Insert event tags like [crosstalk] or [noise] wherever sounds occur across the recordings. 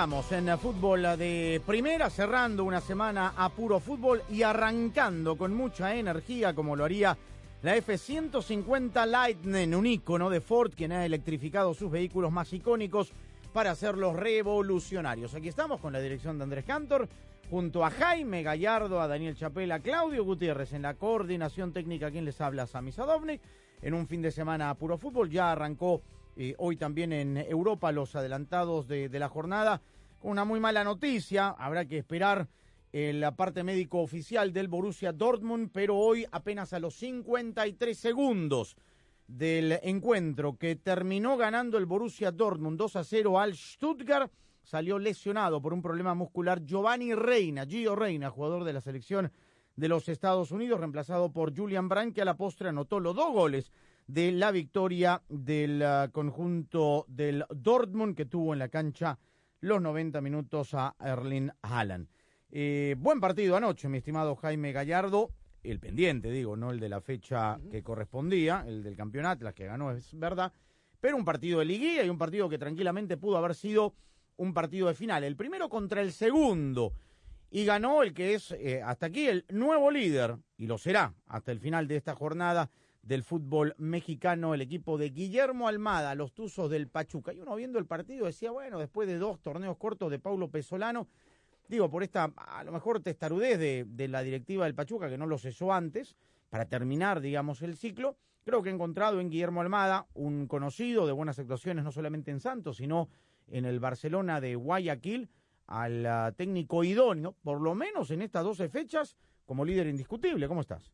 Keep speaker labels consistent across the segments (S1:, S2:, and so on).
S1: Estamos en Fútbol de Primera, cerrando una semana a puro fútbol y arrancando con mucha energía, como lo haría la F-150 Lightning, un ícono de Ford, quien ha electrificado sus vehículos más icónicos para hacerlos revolucionarios. Aquí estamos con la dirección de Andrés Cantor, junto a Jaime Gallardo, a Daniel Chapela, a Claudio Gutiérrez en la coordinación técnica, quien les habla, Sami Sadovnik, en un fin de semana a puro fútbol. Ya arrancó eh, hoy también en Europa los adelantados de, la jornada con una muy mala noticia. Habrá que esperar el parte médico oficial del Borussia Dortmund, pero hoy apenas a los 53 segundos del encuentro que terminó ganando el Borussia Dortmund 2 a 0 al Stuttgart, salió lesionado por un problema muscular Giovanni Reina, Gio Reina, jugador de la selección de los Estados Unidos, reemplazado por Julian Brandt, que a la postre anotó los dos goles de la victoria del ah, conjunto del Dortmund, que tuvo en la cancha los 90 minutos a Erling Haaland. Eh, buen partido anoche, mi estimado Jaime Gallardo. El pendiente, digo, no el de la fecha que correspondía, el del campeonato, la que ganó es verdad, pero un partido de liguilla y un partido que tranquilamente pudo haber sido un partido de final. El primero contra el segundo. Y ganó el que es eh, hasta aquí el nuevo líder, y lo será hasta el final de esta jornada del fútbol mexicano, el equipo de Guillermo Almada, los Tuzos del Pachuca. Y uno viendo el partido decía, bueno, después de dos torneos cortos de Paulo Pesolano, digo, por esta, a lo mejor, testarudez de, de la directiva del Pachuca, que no lo cesó antes, para terminar, digamos, el ciclo, creo que he encontrado en Guillermo Almada un conocido de buenas actuaciones, no solamente en Santos, sino en el Barcelona de Guayaquil, al ah, técnico idóneo, por lo menos en estas 12 fechas, como líder indiscutible. ¿Cómo estás?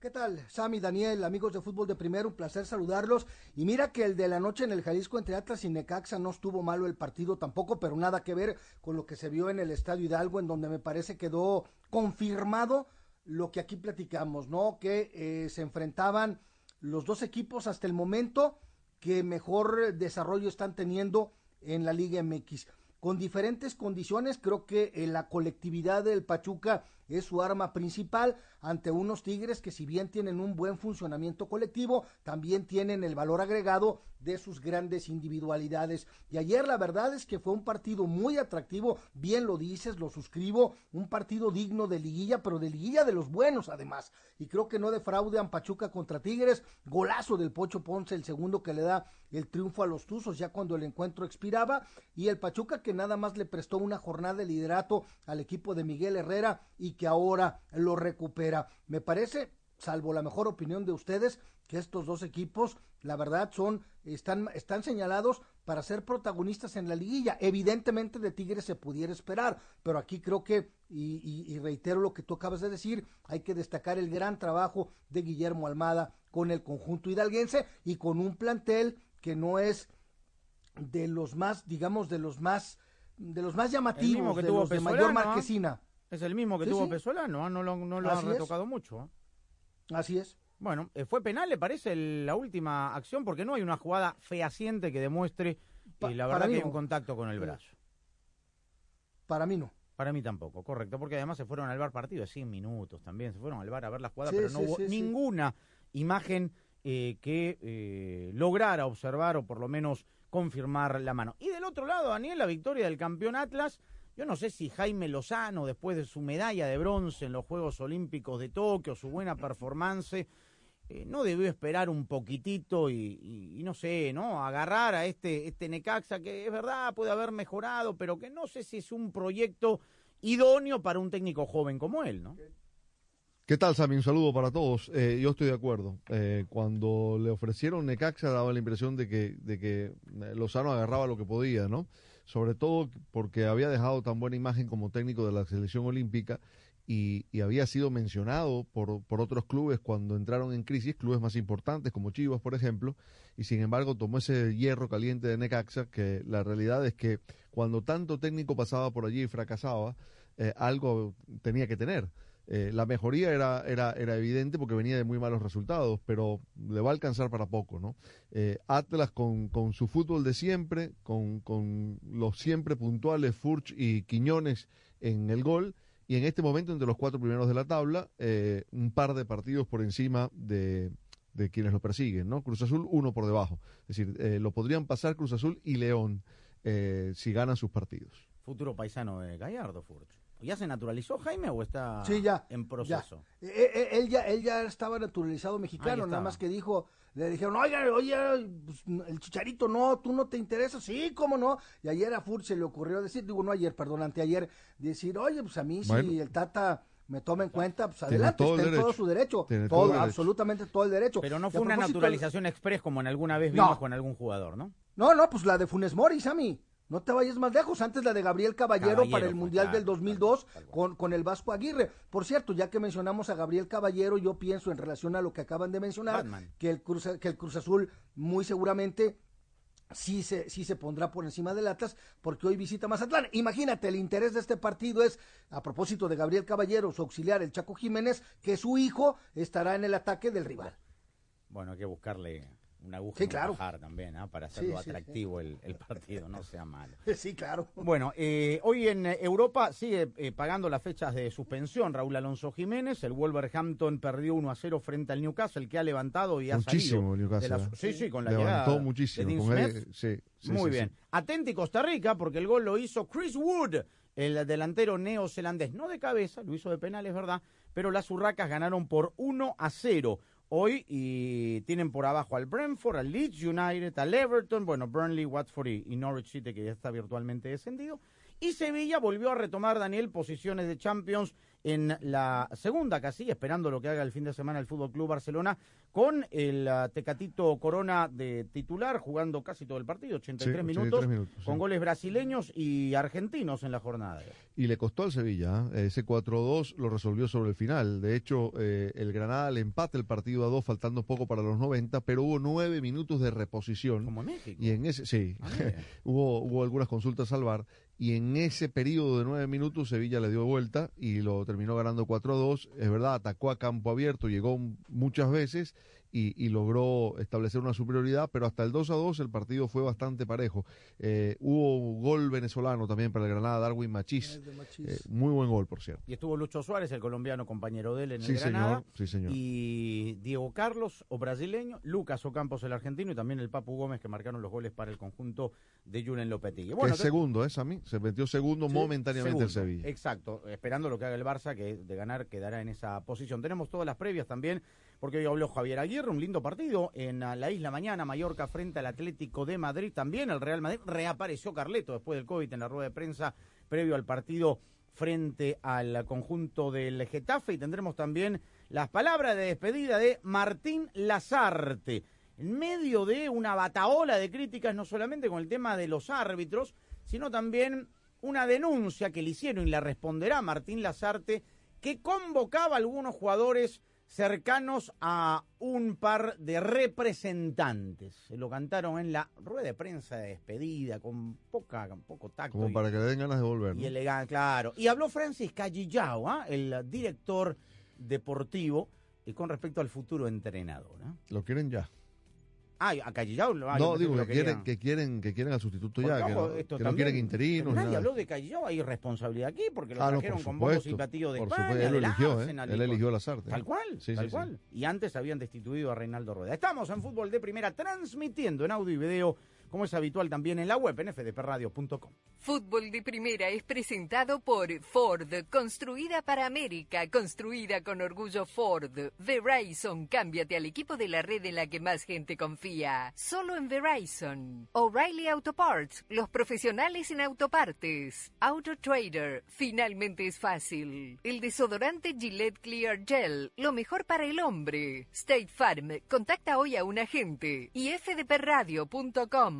S2: ¿Qué tal, Sammy, Daniel, amigos de fútbol de primero? Un placer saludarlos. Y mira que el de la noche en el Jalisco entre Atlas y Necaxa no estuvo malo el partido tampoco, pero nada que ver con lo que se vio en el Estadio Hidalgo, en donde me parece quedó confirmado lo que aquí platicamos, ¿no? Que eh, se enfrentaban los dos equipos hasta el momento que mejor desarrollo están teniendo en la Liga MX. Con diferentes condiciones, creo que eh, la colectividad del Pachuca es su arma principal ante unos Tigres que si bien tienen un buen funcionamiento colectivo, también tienen el valor agregado de sus grandes individualidades. Y ayer la verdad es que fue un partido muy atractivo, bien lo dices, lo suscribo, un partido digno de liguilla, pero de liguilla de los buenos además. Y creo que no defraudean Pachuca contra Tigres, golazo del Pocho Ponce, el segundo que le da el triunfo a los Tuzos ya cuando el encuentro expiraba, y el Pachuca que nada más le prestó una jornada de liderato al equipo de Miguel Herrera y que ahora lo recupera. Me parece, salvo la mejor opinión de ustedes, que estos dos equipos, la verdad, son, están, están señalados para ser protagonistas en la liguilla. Evidentemente de Tigres se pudiera esperar, pero aquí creo que, y, y, y reitero lo que tú acabas de decir, hay que destacar el gran trabajo de Guillermo Almada con el conjunto hidalguense y con un plantel que no es de los más, digamos, de los más, de los más llamativos,
S1: que
S2: de
S1: tuvo
S2: los de mayor marquesina.
S1: Es el mismo que
S2: Sí,
S1: tuvo
S2: sí.
S1: Pesolano, ¿ah? no lo, no lo
S2: Así
S1: ha
S2: es.
S1: retocado mucho. ¿ah?
S2: Así es.
S1: Bueno, eh, ¿fue penal, le parece, la última acción? Porque no hay una jugada fehaciente que demuestre,
S2: Pa-
S1: eh, la verdad, que hay un contacto con el
S2: Sí.
S1: brazo.
S2: Para mí no.
S1: Para mí tampoco, correcto, porque además se fueron al bar partido de 100 minutos también, se fueron al bar a ver la jugada,
S2: Sí,
S1: pero no hubo ninguna imagen eh, que eh, lograra observar o por lo menos confirmar la mano. Y del otro lado, Daniel, la victoria del campeón Atlas, yo no sé si Jaime Lozano, después de su medalla de bronce en los Juegos Olímpicos de Tokio, su buena performance, eh, no debió esperar un poquitito y, no sé, ¿no? Agarrar a este, este Necaxa que es verdad, puede haber mejorado, pero que no sé si es un proyecto idóneo para un técnico joven como él, ¿no?
S3: ¿Qué tal, Sammy? Un saludo para todos. Eh, yo estoy de acuerdo. Eh, cuando le ofrecieron Necaxa daba la impresión de que, de que Lozano agarraba lo que podía, ¿no? Sobre todo porque había dejado tan buena imagen como técnico de la selección olímpica y, había sido mencionado por, por otros clubes cuando entraron en crisis, clubes más importantes como Chivas, por ejemplo, y sin embargo tomó ese hierro caliente de Necaxa, que la realidad es que cuando tanto técnico pasaba por allí y fracasaba, eh, algo tenía que tener. Eh, la mejoría era, era, era evidente porque venía de muy malos resultados, pero le va a alcanzar para poco, ¿no? Eh, Atlas con, con su fútbol de siempre, con, con los siempre puntuales Furch y Quiñones en el gol, y en este momento entre los cuatro primeros de la tabla, eh, un par de partidos por encima de, de quienes lo persiguen, ¿no? Cruz Azul uno por debajo, es decir, lo podrían pasar Cruz Azul y León si ganan sus partidos.
S1: Futuro paisano de Gallardo, Furch. ¿Ya se naturalizó Jaime o está
S2: Sí, ya,
S1: en proceso?
S2: Eh, eh, él, ya, él ya estaba naturalizado mexicano, nada más que dijo, le dijeron, oye, oye, pues, el chicharito no, tú no te interesa, sí, cómo no. Y ayer a Furch se le ocurrió decir, digo, no ayer, perdón, anteayer, decir, oye, pues a mí
S3: Bueno.
S2: si el Tata me toma en cuenta, pues
S3: Tiene
S2: adelante, está en todo su derecho,
S3: Tiene
S2: todo,
S3: todo el derecho.
S2: absolutamente todo el derecho.
S1: Pero no fue una naturalización express como en alguna vez
S2: No.
S1: vimos con algún jugador, ¿no?
S2: No, no, pues la de Funes Mori, Sammy. No te vayas más lejos. Antes la de Gabriel Caballero,
S1: Caballero
S2: para el
S1: fue,
S2: Mundial
S1: claro,
S2: del 2002
S1: tal cual.
S2: con, con el Vasco Aguirre. Por cierto, ya que mencionamos a Gabriel Caballero, yo pienso en relación a lo que acaban de mencionar,
S1: Batman.
S2: que el, Cruz, que el Cruz Azul muy seguramente sí se, sí se pondrá por encima del Atlas porque hoy visita Mazatlán. Imagínate, el interés de este partido es, a propósito de Gabriel Caballero, su auxiliar, el Chaco Jiménez, que su hijo estará en el ataque del rival.
S1: Bueno, hay que buscarle una aguja
S2: Sí,
S1: un
S2: claro.
S1: también, ¿ah? para hacerlo
S2: Sí, sí,
S1: atractivo El, el partido, no sea malo. [laughs]
S2: Sí, claro.
S1: Bueno, eh, hoy en eh, Europa sigue eh, pagando las fechas de suspensión Raúl Alonso Jiménez. El Wolverhampton perdió 1 a 0 frente al Newcastle, que ha levantado y ha
S3: Muchísimo
S1: salido. de
S3: Newcastle.
S1: la-
S3: ¿eh?
S1: sí, sí, con la
S3: Levantó
S1: llegada
S3: muchísimo.
S1: de Dean
S3: con él,
S1: Smith.
S3: sí, sí,
S1: Muy
S3: sí,
S1: bien.
S3: sí.
S1: Atenti Costa Rica, porque el gol lo hizo Chris Wood, el delantero neozelandés. No de cabeza, lo hizo de penal, es verdad, pero las urracas ganaron por 1 a 0 hoy y tienen por abajo al Brentford, al Leeds United, al Everton, bueno, Burnley, Watford y, Norwich City, que ya está virtualmente descendido. Y Sevilla volvió a retomar, Daniel, posiciones de Champions en la segunda casilla, esperando lo que haga el fin de semana el Fútbol Club Barcelona, con el ah, Tecatito Corona de titular, jugando casi todo el partido, 83,
S3: Sí,
S1: minutos,
S3: 83 minutos,
S1: con
S3: sí.
S1: goles brasileños y argentinos en la jornada.
S3: Y le costó al Sevilla. ¿eh? Ese 4-2 lo resolvió sobre el final. De hecho, eh, el Granada le empata el partido a dos, faltando poco para los 90, pero hubo nueve minutos de reposición.
S1: Como México.
S3: Y en ese, sí,
S1: Ah, [laughs]
S3: hubo, hubo algunas consultas al VAR. Y en ese periodo de nueve minutos, Sevilla le dio vuelta y lo terminó ganando 4-2. Es verdad, atacó a campo abierto, llegó muchas veces y, y logró establecer una superioridad, pero hasta el 2-2 el partido fue bastante parejo. Eh, hubo gol venezolano también para el Granada, Darwin Machís.
S2: Es de Machís.
S3: Eh, muy buen gol, por cierto.
S1: Y estuvo Lucho Suárez, el colombiano compañero de él en
S3: Sí,
S1: el Granada.
S3: señor. Sí, señor.
S1: Y Diego Carlos, o brasileño, Lucas Ocampos, el argentino, y también el Papu Gómez, que marcaron los goles para el conjunto de Julen Lopetegui.
S3: que es
S1: te-
S3: segundo, ¿eh, Sammy? Se metió segundo
S2: Sí,
S3: momentáneamente el Sevilla.
S1: Exacto, esperando lo que haga el Barça, que de ganar quedará en esa posición. Tenemos todas las previas también, porque hoy habló Javier Aguirre, un lindo partido en ah, la isla mañana, Mallorca frente al Atlético de Madrid. También el Real Madrid reapareció Carleto después del COVID en la rueda de prensa previo al partido frente al conjunto del Getafe y tendremos también las palabras de despedida de Martín Lazarte. En medio de una bataola de críticas, no solamente con el tema de los árbitros, sino también una denuncia que le hicieron y la responderá Martín Lazarte, que convocaba a algunos jugadores cercanos a un par de representantes. Se lo cantaron en la rueda de prensa de despedida, con poca, con poco tacto.
S3: Como
S1: y-
S3: para que le den ganas de volver.
S1: y elegante, claro. Y habló Francis Callillao, ¿ah? el director deportivo, y con respecto al futuro entrenador. ¿ah?
S3: Lo quieren ya.
S1: Ah, a Callillao lo ah,
S3: no, digo
S1: lo
S3: que quieren, que quieren, que quieren al sustituto
S1: Porque,
S3: ya, que
S1: ojo,
S3: no,
S1: esto
S3: que no quieren interinos.
S1: Nadie
S3: nada.
S1: habló de Callillao, hay responsabilidad aquí, porque lo
S3: Ah, no,
S1: trajeron
S3: por
S1: con bombos y platillos de
S3: por
S1: España,
S3: supuesto, él lo
S1: del
S3: eligió, ¿eh? Él eligió a Lazarte.
S1: Tal cual,
S3: Sí,
S1: tal
S3: sí.
S1: Y antes habían destituido a Reinaldo Rueda. Estamos en Fútbol de Primera, transmitiendo en audio y video como es habitual también en la web en fdpradio.com.
S4: Fútbol de Primera es presentado por Ford, construida para América, construida con orgullo Ford. Verizon, cámbiate al equipo de la red en la que más gente confía. Solo en Verizon. O'Reilly Auto Parts, los profesionales en autopartes. Auto Trader, finalmente es fácil. El desodorante Gillette Clear Gel, lo mejor para el hombre. State Farm, contacta hoy a un agente. Y fdpradio.com.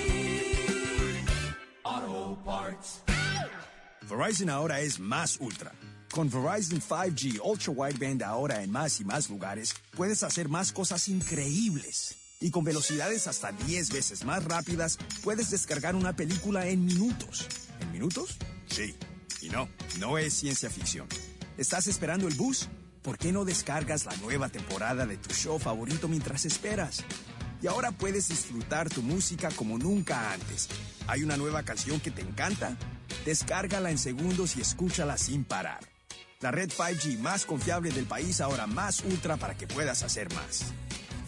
S5: Verizon ahora es más ultra. Con Verizon 5G Ultra Wideband ahora en más y más lugares, puedes hacer más cosas increíbles. Y con velocidades hasta 10 veces más rápidas, puedes descargar una película en minutos. ¿En minutos? Sí. Y no, no es ciencia ficción. ¿Estás esperando el bus? ¿Por qué no descargas la nueva temporada de tu show favorito mientras esperas? Y ahora puedes disfrutar tu música como nunca antes. ¿Hay una nueva canción que te encanta? Descárgala en segundos y escúchala sin parar. La red 5G más confiable del país ahora más ultra para que puedas hacer más.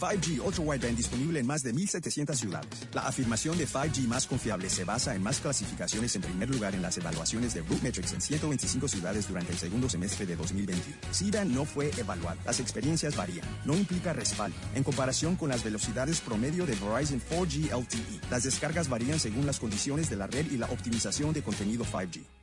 S5: 5G Ultra Wideband disponible en más de 1.700 ciudades. La afirmación de 5G más confiable se basa en más clasificaciones en primer lugar en las evaluaciones de Rootmetrics en 125 ciudades durante el segundo semestre de 2021. SIDA no fue evaluada. Las experiencias varían. No implica respaldo. En comparación con las velocidades promedio de Verizon 4G LTE, las descargas varían según las condiciones de la red y la optimización de contenido 5G.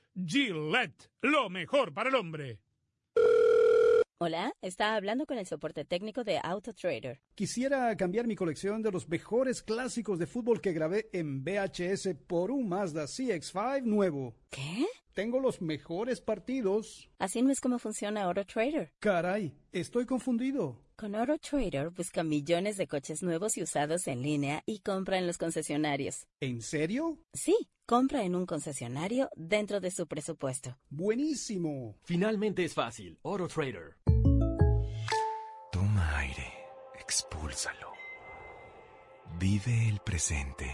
S6: Gillette, lo mejor para el hombre.
S7: Hola, está hablando con el soporte técnico de AutoTrader.
S8: Quisiera cambiar mi colección de los mejores clásicos de fútbol que grabé en VHS por un Mazda CX5 nuevo.
S7: ¿Qué?
S8: Tengo los mejores partidos.
S7: Así no es como funciona AutoTrader.
S8: Caray, estoy confundido.
S7: Con AutoTrader busca millones de coches nuevos y usados en línea y compra en los concesionarios.
S8: ¿En serio?
S7: Sí, compra en un concesionario dentro de su presupuesto.
S8: Buenísimo.
S9: Finalmente es fácil. AutoTrader.
S10: Toma aire, expúlsalo. Vive el presente.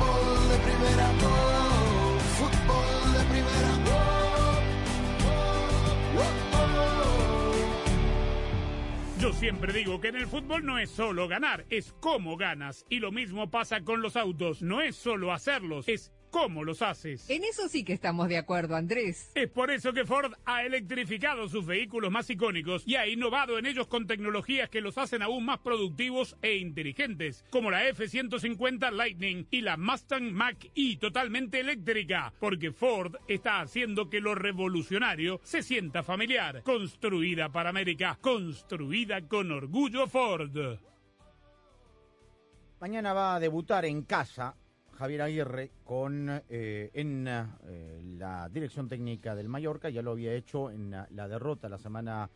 S11: Fútbol de fútbol de
S6: Yo siempre digo que en el fútbol no es solo ganar, es cómo ganas. Y lo mismo pasa con los autos. No es solo hacerlos, es cómo los haces.
S4: En eso sí que estamos de acuerdo, Andrés.
S6: Es por eso que Ford ha electrificado sus vehículos más icónicos y ha innovado en ellos con tecnologías que los hacen aún más productivos e inteligentes, como la F-150 Lightning y la Mustang Mach-E totalmente eléctrica, porque Ford está haciendo que lo revolucionario se sienta familiar. Construida para América, construida con orgullo Ford.
S1: Mañana va a debutar en casa Javier Aguirre con eh, en eh, la dirección técnica del Mallorca, ya lo había hecho en la, la derrota la semana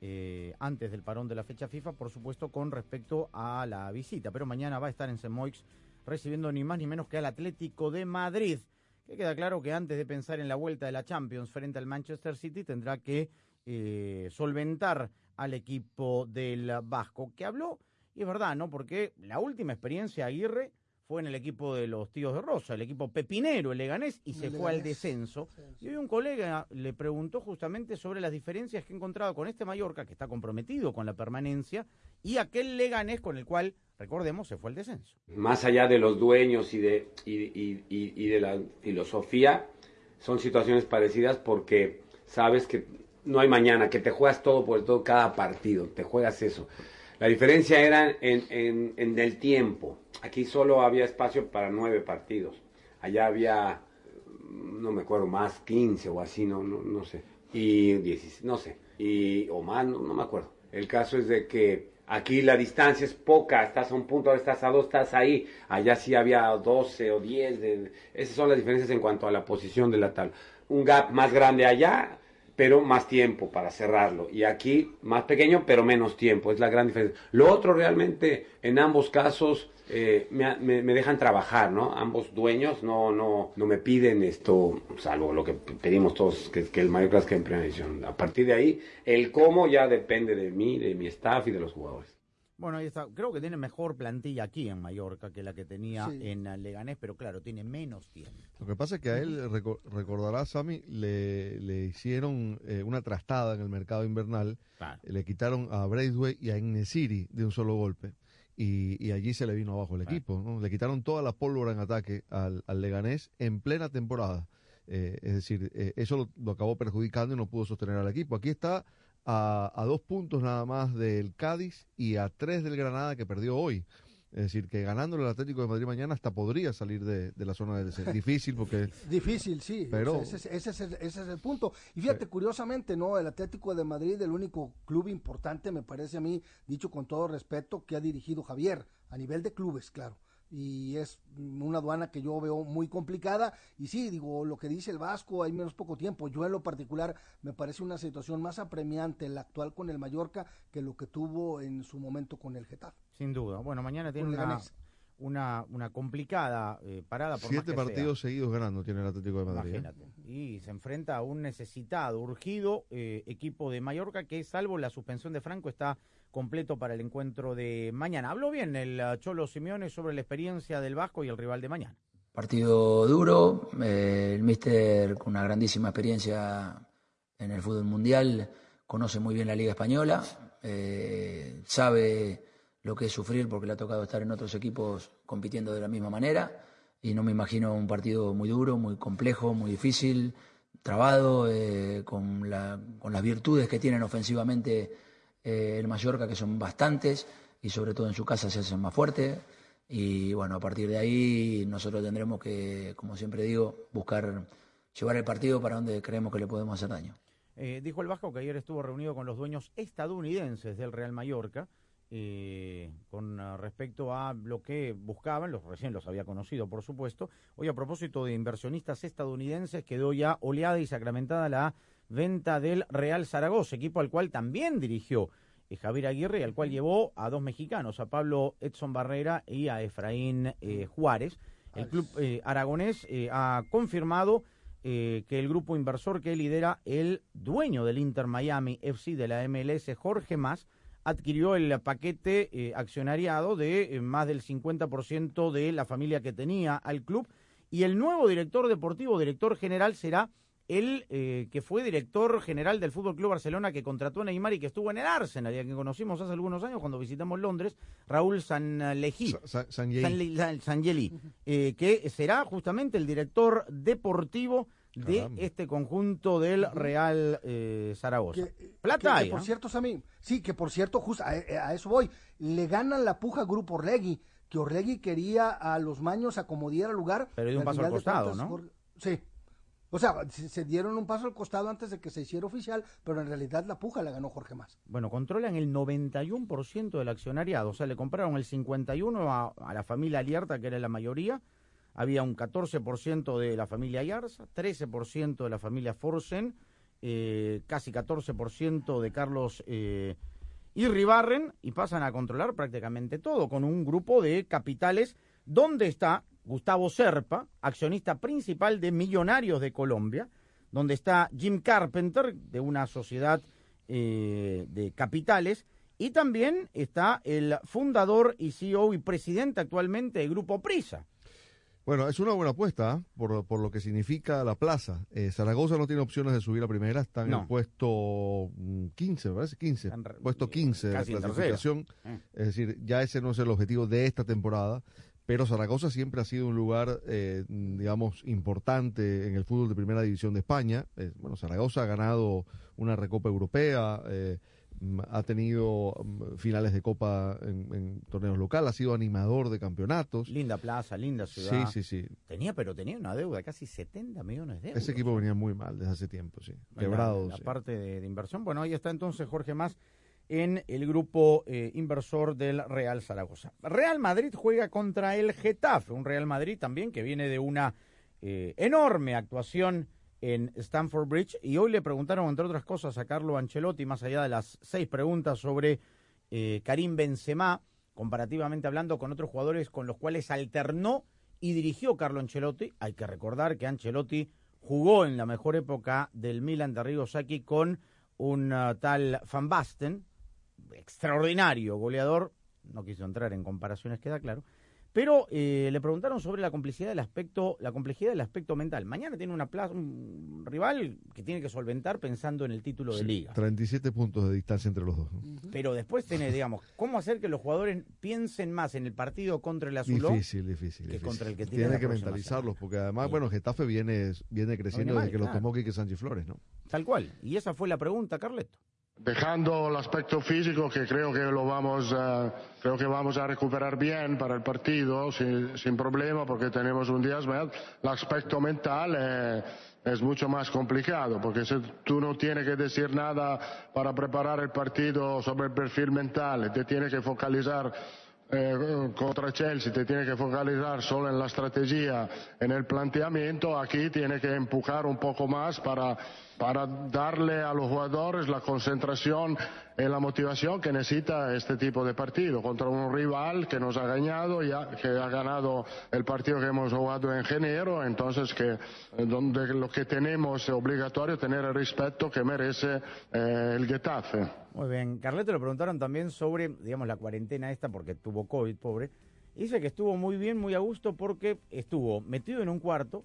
S1: eh, antes del parón de la fecha FIFA, por supuesto con respecto a la visita, pero mañana va a estar en Semoix recibiendo ni más ni menos que al Atlético de Madrid, que queda claro que antes de pensar en la vuelta de la Champions frente al Manchester City tendrá que eh, solventar al equipo del Vasco, que habló, y es verdad, ¿no? Porque la última experiencia Aguirre fue en el equipo de los tíos de Rosa, el equipo pepinero, el Leganés, y
S2: El
S1: se fue al descenso. Y hoy un colega le preguntó justamente sobre las diferencias que ha encontrado con este Mallorca, que está comprometido con la permanencia, y aquel Leganés con el cual, recordemos, se fue al descenso.
S12: más allá de los dueños y de, y, y- y- y de la filosofía, son situaciones parecidas porque sabes que no hay mañana, que te juegas todo por todo cada partido, te juegas eso. La diferencia era en, en, en el tiempo. Aquí solo había espacio para nueve partidos. Allá había, no me acuerdo, más 15 o así, no, no, no sé. Y 16, no sé. Y, o más, no, no me acuerdo. El caso es de que aquí la distancia es poca, estás a un punto, ahora estás a dos, estás ahí. Allá sí había 12 o 10. de- esas son las diferencias en cuanto a la posición de la tabla. Un gap más grande allá, pero más tiempo para cerrarlo. Y aquí más pequeño, pero menos tiempo. Es la gran diferencia. Lo otro realmente, en ambos casos, eh, me, me- dejan trabajar, ¿no? Ambos dueños no, no, no me piden esto, salvo lo que pedimos todos, que, que el mayor clase que en primera edición. A partir de ahí, el cómo ya depende de mí, de mi staff y de los jugadores.
S1: Bueno, ahí está. Creo que tiene mejor plantilla aquí en Mallorca que la que tenía
S3: Sí.
S1: en eh, Leganés, pero claro, tiene menos tiempo.
S3: Lo que pasa es que a él, reco- recordará, Sammy, le, le hicieron eh, una trastada en el mercado invernal. Le quitaron a Braithwaite y a Enesiri de un solo golpe. Y, y allí se le vino abajo el equipo. ¿no? Le quitaron toda la pólvora en ataque al, al Leganés en plena temporada. Eh, es decir, eh, eso lo, lo acabó perjudicando y no pudo sostener al equipo. Aquí está a, a dos puntos nada más del Cádiz y a tres del Granada que perdió hoy. Es decir, que ganando el Atlético de Madrid mañana hasta podría salir de, de la zona de descenso. [laughs] Difícil porque...
S2: Difícil, sí.
S3: Pero-
S2: ese, es- ese es el, ese es el punto. Y fíjate, curiosamente, ¿no? El Atlético de Madrid, el único club importante, me parece a mí, dicho con todo respeto, que ha dirigido Javier, a nivel de clubes, claro. Y es una aduana que yo veo muy complicada. Y sí, digo, lo que dice el Vasco, hay menos poco tiempo. Yo en lo particular me parece una situación más apremiante la actual con el Mallorca que lo que tuvo en su momento con el Getafe.
S1: Sin duda. Bueno, mañana tiene una, una, una complicada eh, parada por más
S3: Siete
S1: que
S3: partidos seguidos ganando tiene el Atlético de. Madrid. ¿eh?
S1: Imagínate. Y se enfrenta a un necesitado, urgido eh, equipo de Mallorca que, salvo la suspensión de Franco, está completo para el encuentro de mañana. Habló bien el eh, Cholo Simeone sobre la experiencia del Vasco y el rival de mañana.
S13: Partido duro, eh, el míster con una grandísima experiencia en el fútbol mundial, conoce muy bien la Liga Española, eh, sabe lo que es sufrir porque le ha tocado estar en otros equipos compitiendo de la misma manera y no me imagino un partido muy duro, muy complejo, muy difícil, trabado, eh, con, la- con las virtudes que tienen ofensivamente eh, el Mallorca, que son bastantes, y sobre todo en su casa se hacen más fuertes. Y bueno, a partir de ahí nosotros tendremos que, como siempre digo, buscar llevar el partido para donde creemos que le podemos hacer daño.
S1: Eh, dijo el Vasco que ayer estuvo reunido con los dueños estadounidenses del Real Mallorca eh, con respecto a lo que buscaban, los recién los había conocido, por supuesto. Hoy a propósito de inversionistas estadounidenses quedó ya oleada y sacramentada la venta del Real Zaragoza, equipo al cual también dirigió eh, Javier Aguirre, y al cual llevó a dos mexicanos, a Pablo Edson Barrera y a Efraín eh, Juárez. El club eh, aragonés eh, ha confirmado que el grupo inversor que lidera el dueño del Inter Miami FC de la MLS, Jorge Mas, adquirió el paquete accionariado de más del 50% de la familia que tenía al club y el nuevo director deportivo, director general, será el eh, que fue director general del Fútbol Club Barcelona que contrató a Neymar y que estuvo en el Arsenal y a quien conocimos hace algunos años cuando visitamos Londres, Raúl Sanlejí,
S3: Sa- Sa- Sanllehi.
S1: Sanli- Sanllehi, eh, que será justamente el director deportivo de
S3: Caramba.
S1: este conjunto del Real eh, Zaragoza. Plata
S2: Que- que
S1: hay,
S2: por
S1: ¿eh?
S2: cierto, Sammy, sí, que por cierto, justo a, a eso voy. Le ganan la puja Grupo Orlegui, que Orlegui quería a los maños acomodar al lugar.
S1: Pero de un paso al costado,
S2: cuentas,
S1: ¿no?
S2: Jorge- Sí. O sea, se, dieron un paso al costado antes de que se hiciera oficial, pero en realidad la puja la ganó Jorge Más.
S1: Bueno, controlan el 91% del accionariado, o sea, le compraron el 51% a, a la familia Alierta, que era la mayoría, había un 14% de la familia Ayarza, 13% de la familia Forsen, eh, casi 14% de Carlos eh, Irribarren, y pasan a controlar prácticamente todo, con un grupo de capitales donde está Gustavo Serpa, accionista principal de Millonarios de Colombia, donde está Jim Carpenter, de una sociedad eh, de capitales, y también está el fundador y CEO y presidente actualmente del Grupo Prisa.
S3: Bueno, es una buena apuesta ¿ah? por, por lo que significa la plaza. Eh, Zaragoza no tiene opciones de subir a primera, está en el puesto mm, 15, me parece 15. Puesto 15 de la clasificación.
S1: Eh.
S3: Es decir, ya ese no es el objetivo de esta temporada. Pero Zaragoza siempre ha sido un lugar, eh, digamos, importante en el fútbol de primera división de España. Eh, bueno, Zaragoza ha ganado una recopa europea, eh, ha tenido mm, finales de copa en, en torneos locales, ha sido animador de campeonatos.
S1: Linda plaza, linda ciudad.
S3: Sí, sí, sí.
S1: Tenía, pero tenía una deuda de casi 70 millones de euros.
S3: Ese equipo venía muy mal desde hace tiempo, sí.
S1: La-
S3: Quebrado.
S1: La,
S3: sí.
S1: parte de, de inversión. Bueno, ahí está entonces Jorge Más en el grupo eh, inversor del Real Zaragoza. Real Madrid juega contra el Getafe, un Real Madrid también que viene de una eh, enorme actuación en Stamford Bridge y hoy le preguntaron, entre otras cosas, a Carlo Ancelotti, más allá de las seis preguntas sobre eh, Karim Benzema, comparativamente hablando con otros jugadores con los cuales alternó y dirigió Carlo Ancelotti. Hay que recordar que Ancelotti jugó en la mejor época del Milan de Arrigo Sacchi con un ah, tal Van Basten, extraordinario goleador, no quiso entrar en comparaciones, queda claro, pero eh, le preguntaron sobre la complejidad del aspecto, la complejidad del aspecto mental. Mañana tiene una plaza, un rival que tiene que solventar pensando en el título de liga.
S3: 37 puntos de distancia entre los dos. ¿no?
S1: Pero después tiene, digamos, cómo hacer que los jugadores piensen más en el partido contra el Azulón
S3: Difícil, difícil.
S1: que
S3: difícil.
S1: contra el que tiene,
S3: Tiene
S1: la
S3: que mentalizarlos,
S1: semana.
S3: porque además,
S1: Sí.
S3: bueno, Getafe viene, viene creciendo
S1: mal,
S3: desde que lo
S1: claro.
S3: tomó Quique Sánchez Flores, ¿no?
S1: Tal cual. Y esa fue la pregunta, Carleto.
S14: Dejando el aspecto físico, que creo que lo vamos, eh, creo que vamos a recuperar bien para el partido, sin, sin problema, porque tenemos un día más. El aspecto mental eh, es mucho más complicado, porque si tú no tienes que decir nada para preparar el partido sobre el perfil mental, te tienes que focalizar eh, contra Chelsea te tiene que focalizar solo en la estrategia, en el planteamiento, aquí tiene que empujar un poco más para, para darle a los jugadores la concentración y la motivación que necesita este tipo de partido contra un rival que nos ha ganado, ya, que ha ganado el partido que hemos jugado en enero, entonces que eh, donde lo que tenemos es obligatorio tener el respeto que merece eh, el Getafe.
S1: Muy bien. Carleto le preguntaron también sobre, digamos, la cuarentena esta, porque tuvo COVID, pobre. Y Dice que estuvo muy bien, muy a gusto, porque estuvo metido en un cuarto,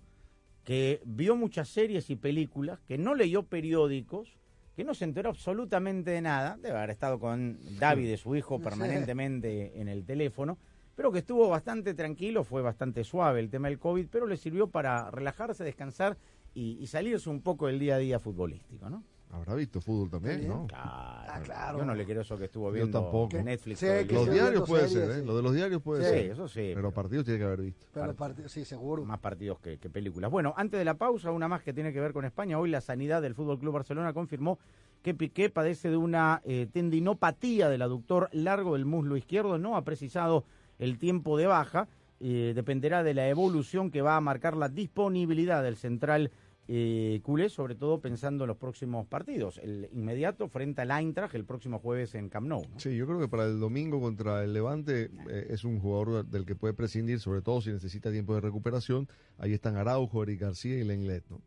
S1: que vio muchas series y películas, que no leyó periódicos, que no se enteró absolutamente de nada, debe haber estado con David, de su hijo, [laughs] permanentemente en el teléfono, pero que estuvo bastante tranquilo, fue bastante suave el tema del COVID, pero le sirvió para relajarse, descansar y, y salirse un poco del día a día futbolístico, ¿no?
S3: Habrá visto fútbol también, ¿no?
S1: Claro. Yo no le quiero eso que estuvo
S3: Yo
S1: viendo
S3: tampoco.
S1: Netflix.
S2: Sí, que.
S3: Los diarios puede
S2: series,
S3: ser, ¿eh?
S2: sí.
S3: Lo de los diarios puede
S1: Sí,
S3: ser.
S1: eso sí.
S3: Pero partidos tiene que haber visto.
S2: Pero part- sí, seguro.
S1: Más partidos que, que películas. Bueno, antes de la pausa, una más que tiene que ver con España. Hoy la sanidad del Fútbol Club Barcelona confirmó que Piqué padece de una eh, tendinopatía del aductor largo del muslo izquierdo. No ha precisado el tiempo de baja. Eh, dependerá de la evolución que va a marcar la disponibilidad del central eh, culé, sobre todo pensando en los próximos partidos. El inmediato frente al Eintracht el próximo jueves en Camp Nou. ¿no?
S3: Sí, yo creo que para el domingo contra el Levante eh, es un jugador del que puede prescindir, sobre todo si necesita tiempo de recuperación. Ahí están Araujo, Eric García y Lenglet, ¿no?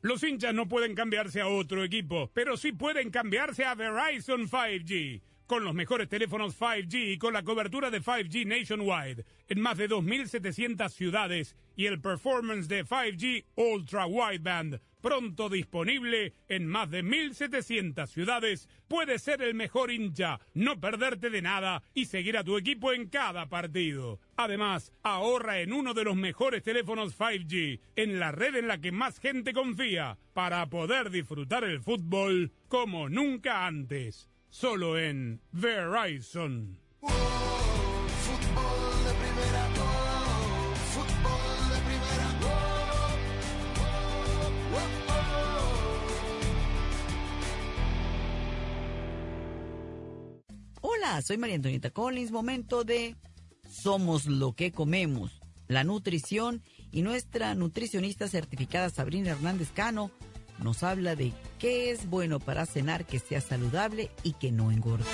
S6: Los hinchas no pueden cambiarse a otro equipo, pero sí pueden cambiarse a Verizon 5G. Con los mejores teléfonos 5G y con la cobertura de 5G nationwide en más de 2.700 ciudades y el performance de 5G Ultra Wideband pronto disponible en más de 1.700 ciudades, puedes ser el mejor hincha, no perderte de nada y seguir a tu equipo en cada partido. Además, ahorra en uno de los mejores teléfonos 5G, en la red en la que más gente confía, para poder disfrutar el fútbol como nunca antes. Solo en Verizon.
S15: Hola, soy María Antonieta Collins. Momento de Somos lo que comemos, la nutrición y nuestra nutricionista certificada Sabrina Hernández Cano nos habla de qué es bueno para cenar que sea saludable y que no engorde.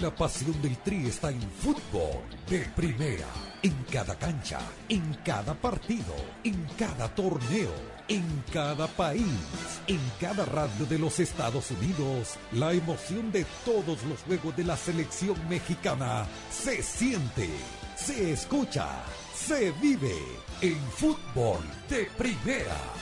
S16: La pasión del Tri está en fútbol de primera. En cada cancha, en cada partido, en cada torneo, en cada país, en cada radio de los Estados Unidos. La emoción de todos los juegos de la selección mexicana se siente, se escucha, se vive en fútbol de primera.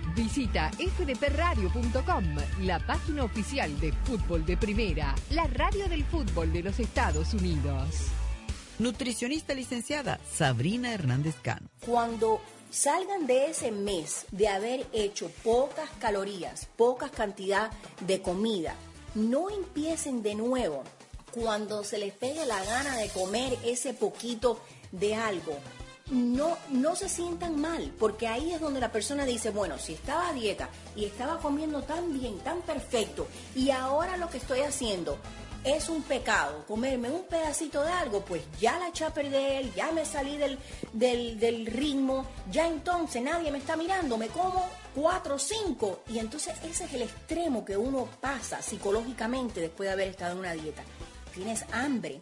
S4: Visita fdpradio.com, la página oficial de fútbol de primera, la radio del fútbol de los Estados Unidos.
S15: Nutricionista licenciada Sabrina Hernández Cano.
S17: Cuando salgan de ese mes de haber hecho pocas calorías, poca cantidad de comida, no empiecen de nuevo cuando se les pegue la gana de comer ese poquito de algo. No, no se sientan mal, porque ahí es donde la persona dice, bueno, si estaba a dieta y estaba comiendo tan bien, tan perfecto, y ahora lo que estoy haciendo es un pecado comerme un pedacito de algo, pues ya la eché a perder, ya me salí del, del, del ritmo, ya entonces nadie me está mirando, me como cuatro o cinco. Y entonces ese es el extremo que uno pasa psicológicamente después de haber estado en una dieta. Tienes hambre.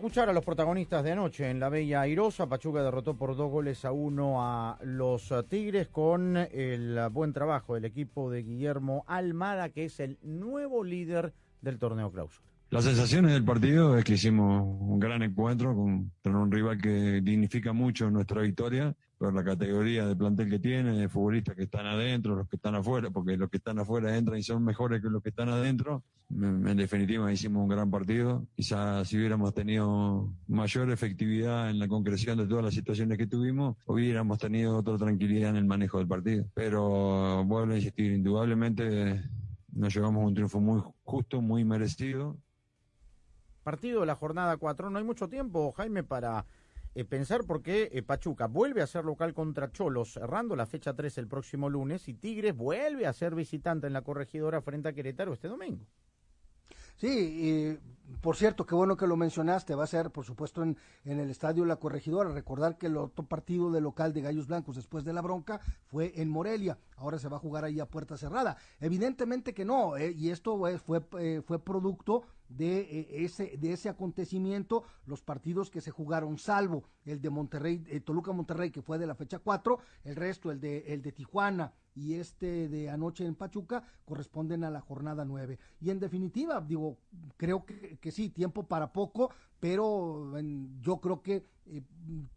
S1: Escuchar a los protagonistas de anoche en la Bella Airosa. Pachuca derrotó por dos goles a uno a los eh, Tigres con el buen trabajo del equipo de Guillermo Almada, que es el nuevo líder del torneo clausura.
S18: Las sensaciones del partido es que hicimos un gran encuentro contra un rival que dignifica mucho nuestra victoria por la categoría de plantel que tiene, de futbolistas que están adentro, los que están afuera, porque los que están afuera entran y son mejores que los que están adentro. En, definitiva, hicimos un gran partido. Quizás si hubiéramos tenido mayor efectividad en la concreción de todas las situaciones que tuvimos, hubiéramos tenido otra tranquilidad en el manejo del partido. Pero vuelvo a insistir, indudablemente nos llevamos un triunfo muy justo, muy merecido.
S1: Partido de la jornada 4. No hay mucho tiempo, Jaime, para eh, pensar porque eh, Pachuca vuelve a ser local contra Cholos, cerrando la fecha 3 el próximo lunes, y Tigres vuelve a ser visitante en la corregidora frente a Querétaro este domingo.
S2: Sí, y por cierto, qué bueno que lo mencionaste, va a ser por supuesto en, en el Estadio La Corregidora. Recordar que el otro partido de local de Gallos Blancos después de la bronca fue en Morelia, ahora se va a jugar ahí a puerta cerrada. Evidentemente que no, eh, y esto eh, fue, eh, fue producto de eh, ese de ese acontecimiento los partidos que se jugaron salvo el de Monterrey eh, Toluca Monterrey que fue de la fecha 4 el resto el de el de Tijuana y este de anoche en Pachuca corresponden a la jornada 9 y en definitiva digo creo que, que sí tiempo para poco pero en, yo creo que eh,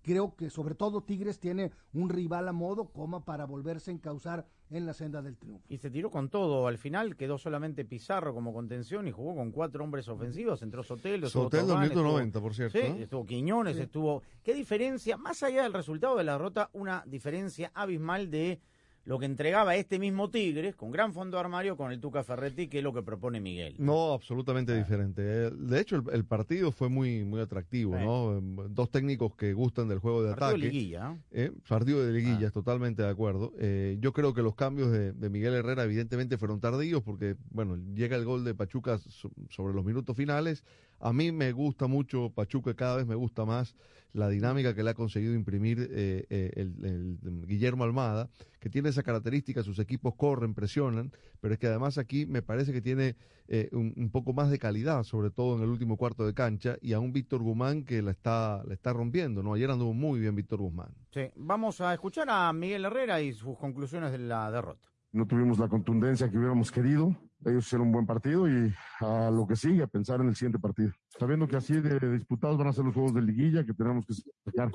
S2: creo que sobre todo Tigres tiene un rival a modo como para volverse a encauzar en la senda del triunfo.
S1: Y se tiró con todo. Al final quedó solamente Pizarro como contención y jugó con cuatro hombres ofensivos. Entró Sotelo.
S3: Sotelo 90, por cierto.
S1: Sí,
S3: ¿eh?
S1: estuvo Quiñones,
S3: Sí.
S1: estuvo... ¿Qué diferencia? Más allá del resultado de la derrota, una diferencia abismal de lo que entregaba este mismo Tigres, con gran fondo de armario, con el Tuca Ferretti, que es lo que propone Miguel.
S3: No, absolutamente diferente. Eh, De hecho, el, el partido fue muy muy atractivo,
S1: Sí.
S3: ¿no? Em, Dos técnicos que gustan del juego de
S1: Partido
S3: ataque.
S1: liguilla, ¿no?
S3: Eh, partido de liguillas,
S1: Ah.
S3: totalmente de acuerdo. Eh, yo creo que los cambios de, de Miguel Herrera evidentemente fueron tardíos porque, bueno, llega el gol de Pachuca so- sobre los minutos finales. A mí me gusta mucho Pachuca, cada vez me gusta más la dinámica que le ha conseguido imprimir eh, eh, el, el Guillermo Almada, que tiene esa característica, sus equipos corren, presionan, pero es que además aquí me parece que tiene eh, un, un poco más de calidad, sobre todo en el último cuarto de cancha, y a un Víctor Guzmán que la está, la está rompiendo, ¿no? Ayer anduvo muy bien Víctor Guzmán.
S1: Sí, vamos a escuchar a Miguel Herrera y sus conclusiones de la derrota.
S19: No tuvimos la contundencia que hubiéramos querido. Ellos hicieron un buen partido y a lo que sigue, a pensar en el siguiente partido. Sabiendo que así de disputados van a ser los juegos de liguilla, que tenemos que sacar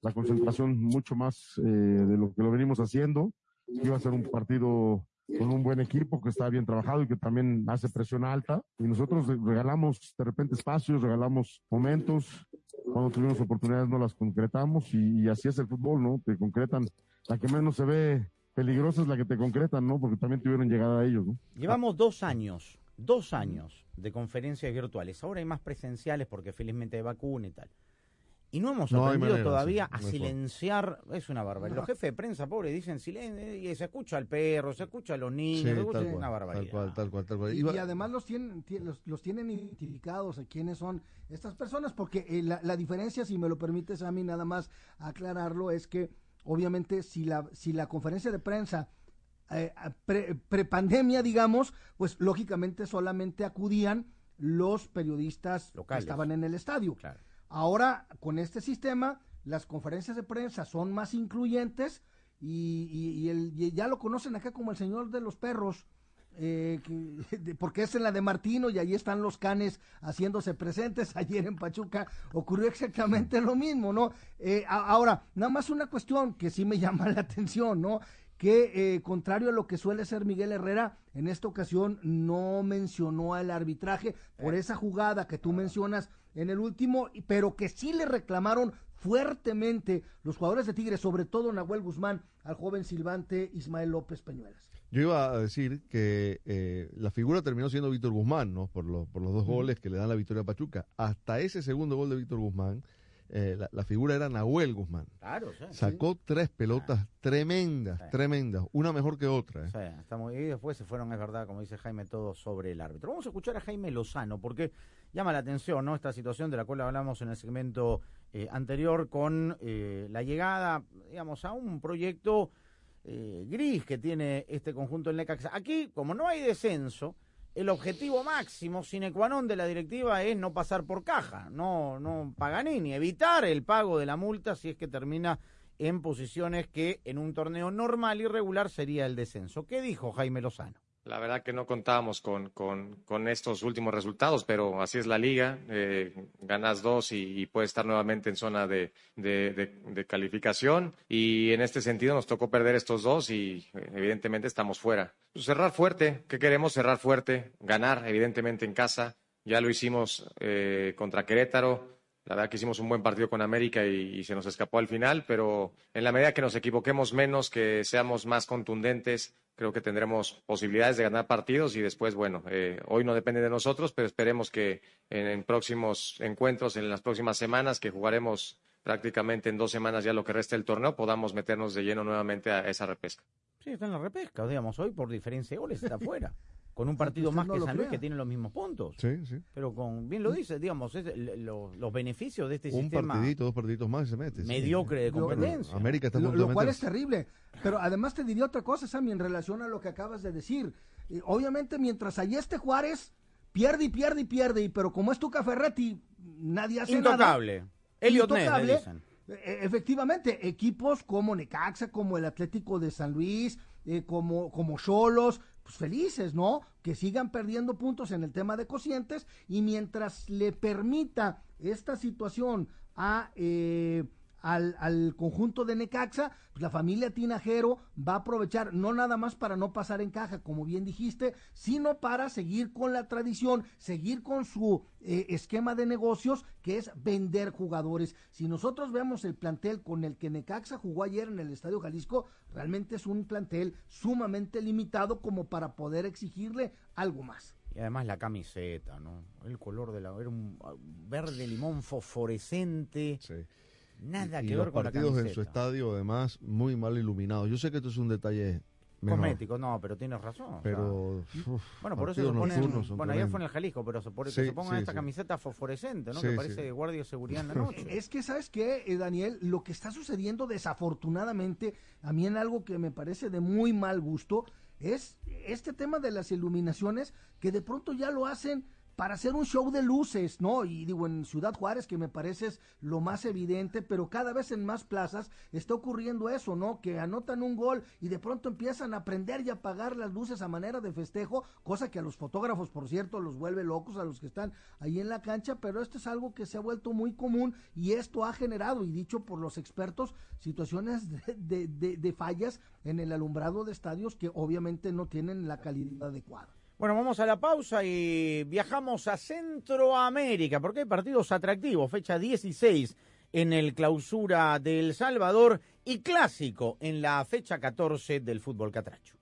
S19: la concentración mucho más eh, de lo que lo venimos haciendo. Iba a ser un partido con un buen equipo que está bien trabajado y que también hace presión alta. Y nosotros regalamos de repente espacios, regalamos momentos. Cuando tuvimos oportunidades no las concretamos y, y así es el fútbol, ¿no? Te concretan. La que menos se ve peligrosa es la que te concretan, ¿no? Porque también tuvieron llegada a ellos, ¿no?
S1: Llevamos dos años, dos años de conferencias virtuales. Ahora hay más presenciales porque felizmente hay vacuna y tal. Y no hemos
S3: No
S1: aprendido
S3: manera,
S1: todavía
S3: sí,
S1: a silenciar. Es una barbaridad. Los jefes de prensa, pobre, dicen silencio y se escucha al perro, se escucha a los niños.
S3: Sí,
S1: se escucha-
S3: tal
S1: es
S3: cual,
S1: una barbaridad.
S3: Tal cual, tal cual, tal cual.
S2: Y, además los tienen, ti- los, los tienen identificados a quiénes son estas personas, porque eh, la, la diferencia, si me lo permites a mí nada más aclararlo, es que obviamente si la, si la conferencia de prensa eh, pre, prepandemia, digamos, pues lógicamente solamente acudían los periodistas
S1: Locales.
S2: que estaban en el estadio. Ahora, con este sistema, las conferencias de prensa son más incluyentes y, y- y el- y ya lo conocen acá como el señor de los perros. Eh, [laughs] porque es en la de Martino y ahí están los canes haciéndose presentes. [laughs] Ayer en Pachuca ocurrió exactamente lo mismo, ¿no? Eh, a- ahora, nada más una cuestión que sí me [laughs] llama la atención, ¿no? Que eh, contrario a lo que suele ser Miguel Herrera, en esta ocasión no mencionó al arbitraje por esa jugada que tú mencionas en el último, pero que sí le reclamaron fuertemente los jugadores de Tigres, sobre todo Nahuel Guzmán, al joven silbante Ismael López Peñuelas.
S3: Yo iba a decir que eh, la figura terminó siendo Víctor Guzmán, ¿no? Por, lo- por los dos goles que le dan la victoria a Pachuca. Hasta ese segundo gol de Víctor Guzmán, eh, la, la figura era Nahuel Guzmán.
S1: Claro, sí.
S3: Sacó tres pelotas tremendas,
S1: Sí.
S3: tremendas, una mejor que otra. ¿eh?
S1: Sí, está muy- y después se fueron, es verdad, como dice Jaime, todo sobre el árbitro. Vamos a escuchar a Jaime Lozano, porque llama la atención, ¿no? Esta situación de la cual hablamos en el segmento eh, anterior con eh, la llegada, digamos, a un proyecto eh, gris que tiene este conjunto en Necaxa. Aquí, como no hay descenso, el objetivo máximo sine qua non de la directiva es no pasar por caja, no, no Paganini, evitar el pago de la multa si es que termina en posiciones que en un torneo normal y regular sería el descenso. ¿Qué dijo Jaime Lozano?
S20: La verdad que no contábamos con, con, estos últimos resultados, pero así es la liga. Eh, ganas dos y, puedes estar nuevamente en zona de, de, calificación. Y en este sentido nos tocó perder estos dos y eh, evidentemente estamos fuera. Cerrar fuerte, ¿qué queremos? Cerrar fuerte, ganar evidentemente en casa. Ya lo hicimos eh, contra Querétaro. La verdad que hicimos un buen partido con América y, y, se nos escapó al final, pero en la medida que nos equivoquemos menos, que seamos más contundentes, creo que tendremos posibilidades de ganar partidos y después, bueno, eh, hoy no depende de nosotros, pero esperemos que en, en, próximos encuentros, en las próximas semanas, que jugaremos prácticamente en dos semanas ya lo que resta del torneo, podamos meternos de lleno nuevamente a esa repesca.
S1: Sí, está en la repesca, digamos, hoy por diferencia de goles está [laughs] afuera. Con un partido más no que San Luis que tiene los mismos puntos.
S3: Sí, sí.
S1: Pero con, bien lo dice, digamos, es, lo, los beneficios de este
S3: un
S1: sistema.
S3: Un partidito, dos partiditos más y se mete.
S1: Mediocre sí. de competencia.
S3: América está
S2: lo, lo cual es terrible. Pero además te diría otra cosa, Sammy, en relación a lo que acabas de decir. Eh, obviamente, mientras allí esté Juárez, pierde y pierde y pierde, y, pero como es tu Ferretti, nadie hace
S1: Intocable.
S2: nada.
S1: Elliot
S2: Intocable.
S1: dicen.
S2: E, Efectivamente, equipos como Necaxa, como el Atlético de San Luis, eh, como como Cholos, pues felices, ¿no? Que sigan perdiendo puntos en el tema de cocientes y mientras le permita esta situación a eh, al, al, conjunto de Necaxa, pues la familia Tinajero va a aprovechar no nada más para no pasar en caja, como bien dijiste, sino para seguir con la tradición, seguir con su eh, esquema de negocios, que es vender jugadores. Si nosotros vemos el plantel con el que Necaxa jugó ayer en el Estadio Jalisco, realmente es un plantel sumamente limitado como para poder exigirle algo más.
S1: Y además la camiseta, ¿no? El color de la... Era un verde limón fosforescente.
S3: Sí.
S1: Nada
S3: y,
S1: que
S3: y
S1: ver
S3: los
S1: con la
S3: partidos
S1: camiseta.
S3: en su estadio, además, muy mal iluminados. Yo sé que esto es un detalle menor,
S1: Cosmético, no, pero tienes razón. o
S3: pero
S1: sea,
S3: uf,
S1: bueno, por eso se ponen, bueno, ayer
S3: tremendos.
S1: fue en el Jalisco, pero se, por,
S3: Sí,
S1: que se pongan
S3: sí,
S1: esta
S3: sí.
S1: camiseta fosforescente, ¿no?
S3: Sí,
S1: que
S3: sí.
S1: parece de guardia de seguridad en la [laughs] noche.
S2: Es que, ¿sabes qué, eh, Daniel? Lo que está sucediendo desafortunadamente, a mí en algo que me parece de muy mal gusto, es este tema de las iluminaciones que de pronto ya lo hacen para hacer un show de luces, ¿no? Y digo, en Ciudad Juárez, que me parece es lo más evidente, pero cada vez en más plazas está ocurriendo eso, ¿no? Que anotan un gol y de pronto empiezan a prender y apagar las luces a manera de festejo, cosa que a los fotógrafos, por cierto, los vuelve locos a los que están ahí en la cancha, pero esto es algo que se ha vuelto muy común y esto ha generado, y dicho por los expertos, situaciones de, de, de, de fallas en el alumbrado de estadios que obviamente no tienen la calidad adecuada.
S1: Bueno, vamos a la pausa y viajamos a Centroamérica, porque hay partidos atractivos. Fecha 16 en el clausura de El Salvador y clásico en la fecha 14 del fútbol catracho.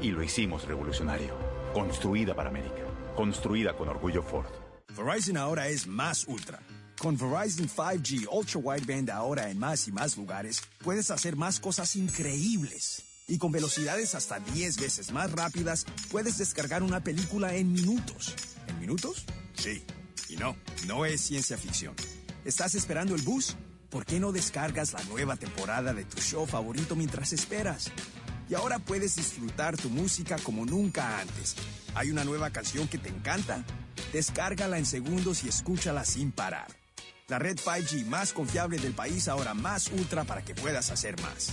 S21: y lo hicimos revolucionario. Construida para América. Construida con orgullo Ford.
S22: Verizon ahora es más ultra. Con Verizon 5G Ultra Wideband ahora en más y más lugares, puedes hacer más cosas increíbles. Y con velocidades hasta 10 veces más rápidas, puedes descargar una película en minutos. ¿En minutos? Sí.
S5: Y no, no es ciencia ficción. ¿Estás esperando el bus? ¿Por qué no descargas la nueva temporada de tu show favorito mientras esperas? Y ahora puedes disfrutar tu música como nunca antes. ¿Hay una nueva canción que te encanta? Descárgala en segundos y escúchala sin parar. La red 5G más confiable del país ahora más ultra para que puedas hacer más.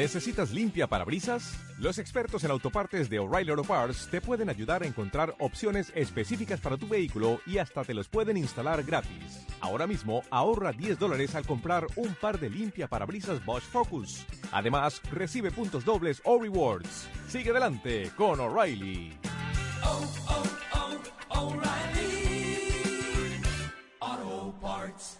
S23: ¿Necesitas limpia parabrisas? Los expertos en autopartes de O'Reilly Auto Parts te pueden ayudar a encontrar opciones específicas para tu vehículo y hasta te los pueden instalar gratis. Ahora mismo ahorra 10 dólares al comprar un par de limpia parabrisas Bosch Focus. Además, recibe puntos dobles o rewards. Sigue adelante con O'Reilly.
S6: Auto Parts.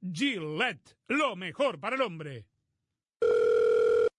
S6: Gillette, lo mejor para el hombre.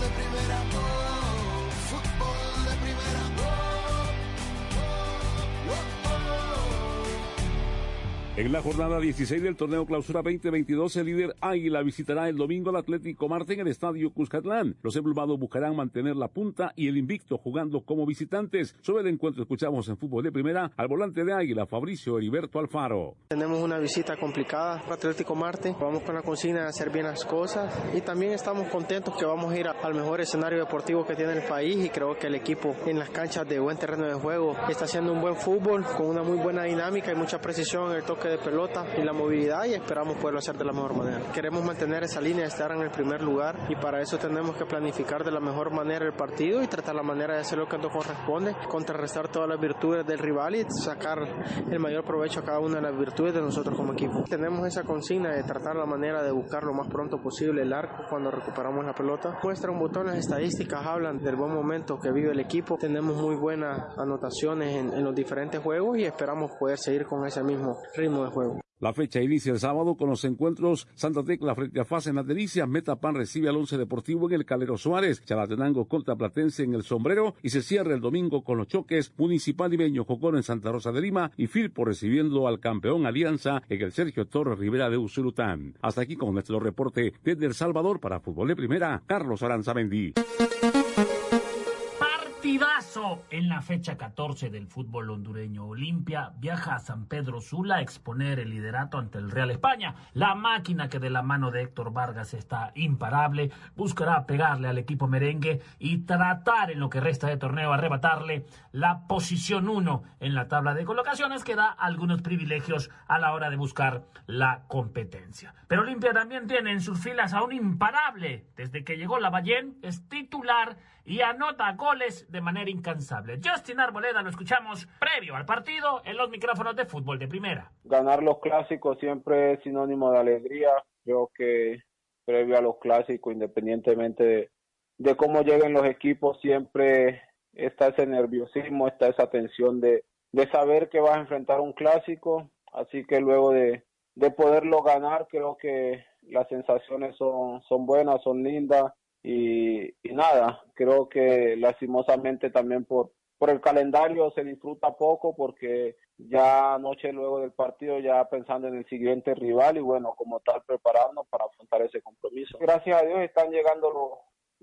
S24: de primera,
S25: En la jornada 16 del torneo Clausura 2022, el líder Águila visitará el domingo al Atlético Marte en el estadio Cuscatlán. Los emplumados buscarán mantener la punta y el invicto jugando como visitantes. Sobre el encuentro escuchamos en fútbol de primera al volante de Águila, Fabricio Heriberto Alfaro.
S26: Tenemos una visita complicada para Atlético Marte. Vamos con la consigna de hacer bien las cosas y también estamos contentos que vamos a ir al mejor escenario deportivo que tiene el país y creo que el equipo en las canchas de buen terreno de juego está haciendo un buen fútbol con una muy buena dinámica y mucha precisión en el toque de pelota y la movilidad y esperamos poderlo hacer de la mejor manera. Queremos mantener esa línea de estar en el primer lugar y para eso tenemos que planificar de la mejor manera el partido y tratar la manera de hacer lo que nos corresponde, contrarrestar todas las virtudes del rival y sacar el mayor provecho a cada una de las virtudes de nosotros como equipo. Tenemos esa consigna de tratar la manera de buscar lo más pronto posible el arco cuando recuperamos la pelota. Muestra un botón, las estadísticas hablan del buen momento que vive el equipo. Tenemos muy buenas anotaciones en, en los diferentes juegos y esperamos poder seguir con ese mismo ritmo de juego.
S25: La fecha inicia el sábado con los encuentros Santa Tecla frente a Fase en las Delicias, Metapan recibe al Once Deportivo en el Calero Suárez, Chalatenango contra Platense en el Sombrero y se cierra el domingo con los choques Municipal Ibeño Jocón en Santa Rosa de Lima y Firpo recibiendo al campeón Alianza en el Sergio Torres Rivera de Usulután. Hasta aquí con nuestro reporte desde El Salvador para Fútbol de Primera, Carlos Aranzamendi.
S27: En la fecha 14 del fútbol hondureño. Olimpia viaja a San Pedro Sula a exponer el liderato ante el Real España. La máquina que de la mano de Héctor Vargas está imparable buscará pegarle al equipo merengue y tratar en lo que resta de torneo arrebatarle la posición 1 en la tabla de colocaciones que da algunos privilegios a la hora de buscar la competencia. Pero Olimpia también tiene en sus filas a un imparable. Desde que llegó la Ballén es titular y anota goles de manera incansable. Justin Arboleda lo escuchamos previo al partido en los micrófonos de fútbol de primera.
S28: ganar los clásicos siempre es sinónimo de alegría. Creo que previo a los clásicos, independientemente de, de cómo lleguen los equipos, siempre está ese nerviosismo, está esa tensión de, de saber que vas a enfrentar un clásico, así que luego de, de poderlo ganar, creo que las sensaciones son, son buenas, son lindas y, nada, creo que lastimosamente también por, por el calendario se disfruta poco porque ya anoche luego del partido ya pensando en el siguiente rival y bueno, como tal prepararnos para afrontar ese compromiso. Gracias a Dios están llegando los,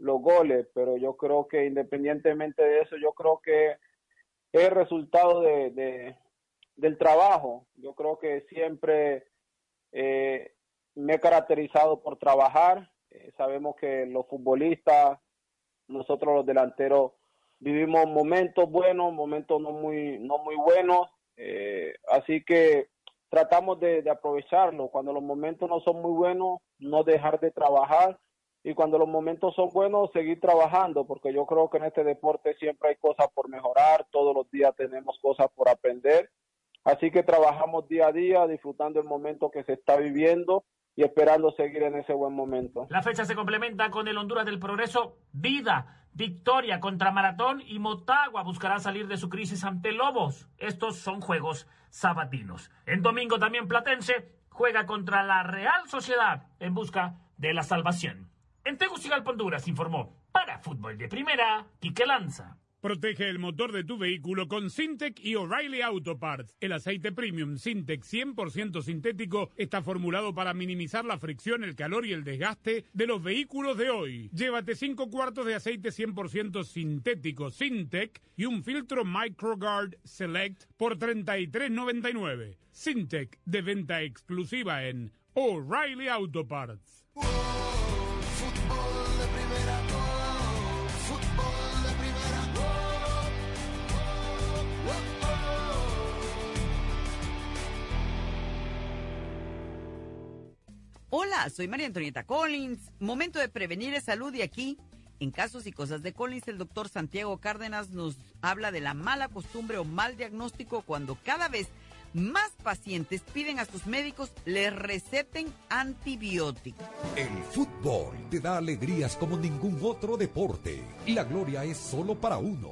S28: los goles, pero yo creo que independientemente de eso, yo creo que es resultado de, de del trabajo. Yo creo que siempre eh, me he caracterizado por trabajar. Eh, sabemos que los futbolistas, nosotros los delanteros, vivimos momentos buenos, momentos no muy, no muy buenos. Eh, así que tratamos de, de aprovecharlo. Cuando los momentos no son muy buenos, no dejar de trabajar y cuando los momentos son buenos, seguir trabajando, porque yo creo que en este deporte siempre hay cosas por mejorar, todos los días tenemos cosas por aprender, así que trabajamos día a día, disfrutando el momento que se está viviendo y esperando seguir en ese buen momento.
S27: La fecha se complementa con el Honduras del Progreso Vida, victoria contra Maratón y Motagua buscará salir de su crisis ante Lobos. Estos son juegos sabatinos. En domingo también Platense juega contra la Real Sociedad en busca de la salvación. En Tegucigalpa, Honduras, informó para Fútbol de Primera, Quique Lanza.
S6: Protege el motor de tu vehículo con Syntec y O'Reilly Auto Parts. El aceite premium Syntec 100% sintético está formulado para minimizar la fricción, el calor y el desgaste de los vehículos de hoy. Llévate 5 cuartos de aceite 100% sintético Syntec y un filtro Microguard Select por 33.99. Syntec de venta exclusiva en O'Reilly Auto Parts.
S15: Hola, soy María Antonieta Collins. Momento de prevenir es salud y aquí, en casos y cosas de Collins, el doctor Santiago Cárdenas nos habla de la mala costumbre o mal diagnóstico cuando cada vez más pacientes piden a sus médicos les receten antibióticos.
S16: El fútbol te da alegrías como ningún otro deporte. La gloria es solo para uno,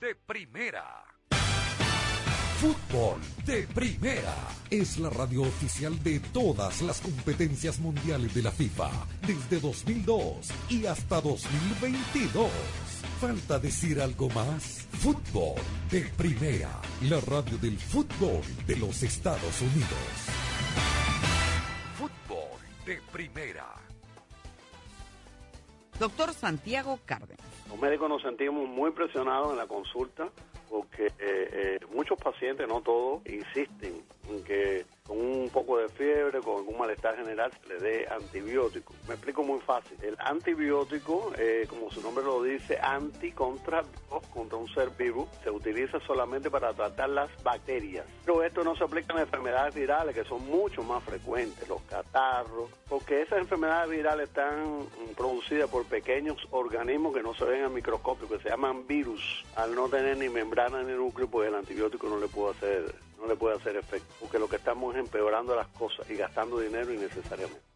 S16: de primera. Fútbol de Primera es la radio oficial de todas las competencias mundiales de la FIFA desde 2002 y hasta 2022. ¿Falta decir algo más? Fútbol de Primera, la radio del fútbol de los Estados Unidos. Fútbol de Primera.
S15: Doctor Santiago Cárdenas.
S29: Los médicos nos sentimos muy presionados en la consulta porque eh, eh, muchos pacientes, no todos, insisten en que con un poco de fiebre, con algún malestar general, se le dé antibiótico. Me explico muy fácil. El antibiótico, eh, como su nombre lo dice, anti contra contra un ser vivo, se utiliza solamente para tratar las bacterias. Pero esto no se aplica en enfermedades virales que son mucho más frecuentes, los catarros, porque esas enfermedades virales están producidas por pequeños organismos que no se ven al microscopio, que se llaman virus. Al no tener ni membrana ni núcleo, pues el antibiótico no le puede hacer no le puede hacer efecto, porque lo que estamos es empeorando las cosas y gastando dinero innecesariamente.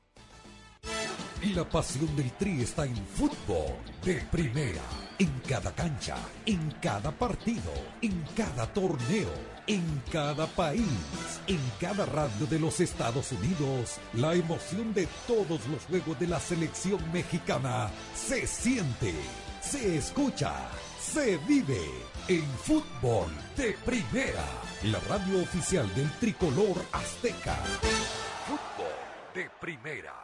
S16: La pasión del Tri está en fútbol de primera, en cada cancha, en cada partido, en cada torneo, en cada país, en cada radio de los Estados Unidos. La emoción de todos los juegos de la selección mexicana se siente, se escucha, se vive en fútbol de primera, la radio oficial del tricolor azteca. Fútbol de primera.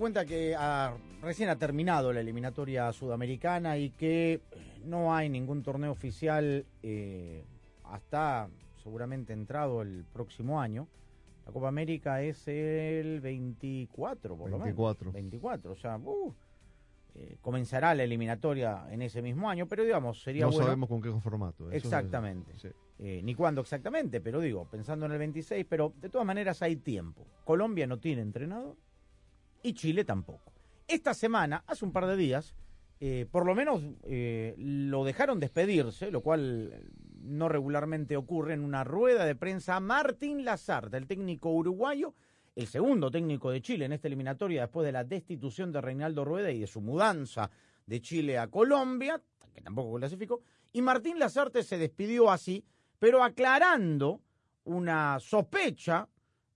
S1: Cuenta que ah, recién ha terminado la eliminatoria sudamericana y que eh, no hay ningún torneo oficial eh, hasta seguramente entrado el próximo año, la Copa América es el 24, por lo
S3: 24.
S1: menos. 24, o sea, uh, eh, comenzará la eliminatoria en ese mismo año, pero digamos, sería
S3: no
S1: bueno...
S3: sabemos con qué formato. es-
S1: Exactamente.
S3: sí.
S1: Eh, ni cuándo exactamente, pero digo, pensando en el 26, pero de todas maneras hay tiempo. Colombia no tiene entrenador y Chile tampoco. Esta semana, hace un par de días, eh, por lo menos eh, lo dejaron despedirse, lo cual eh, no regularmente ocurre en una rueda de prensa a Martín Lazarte, el técnico uruguayo, el segundo técnico de Chile en esta eliminatoria después de la destitución de Reinaldo Rueda y de su mudanza de Chile a Colombia, que tampoco clasificó, y Martín Lazarte se despidió así, pero aclarando una sospecha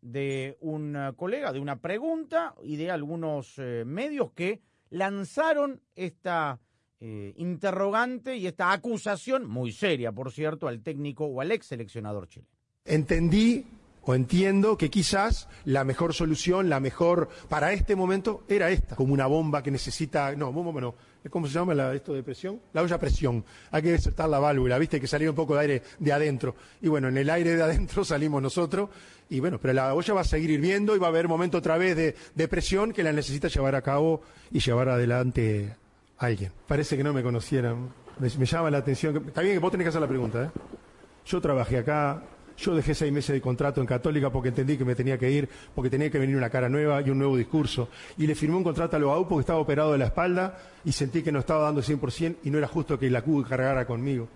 S1: de un eh, colega, de una pregunta y de algunos eh, medios que lanzaron esta eh, interrogante y esta acusación, muy seria, por cierto, al técnico o al ex seleccionador chileno.
S30: Entendí o entiendo que quizás la mejor solución, la mejor para este momento era esta, como una bomba que necesita, no, bomba no, ¿cómo se llama la- esto de presión? La olla presión. Hay que desertar la válvula, viste, que salía un poco de aire de adentro. Y bueno, en el aire de adentro [laughs] salimos nosotros, y bueno, pero la olla va a seguir hirviendo y va a haber momento otra vez de, presión que la necesita llevar a cabo y llevar adelante alguien. Parece que no me conocieran. Me, me llama la atención. está bien que vos tenés que hacer la pregunta, ¿eh? Yo trabajé acá, yo dejé seis meses de contrato en Católica porque entendí que me tenía que ir, porque tenía que venir una cara nueva y un nuevo discurso. Y le firmé un contrato a Loau porque estaba operado de la espalda y sentí que no estaba dando 100% y no era justo que la Q cargara conmigo.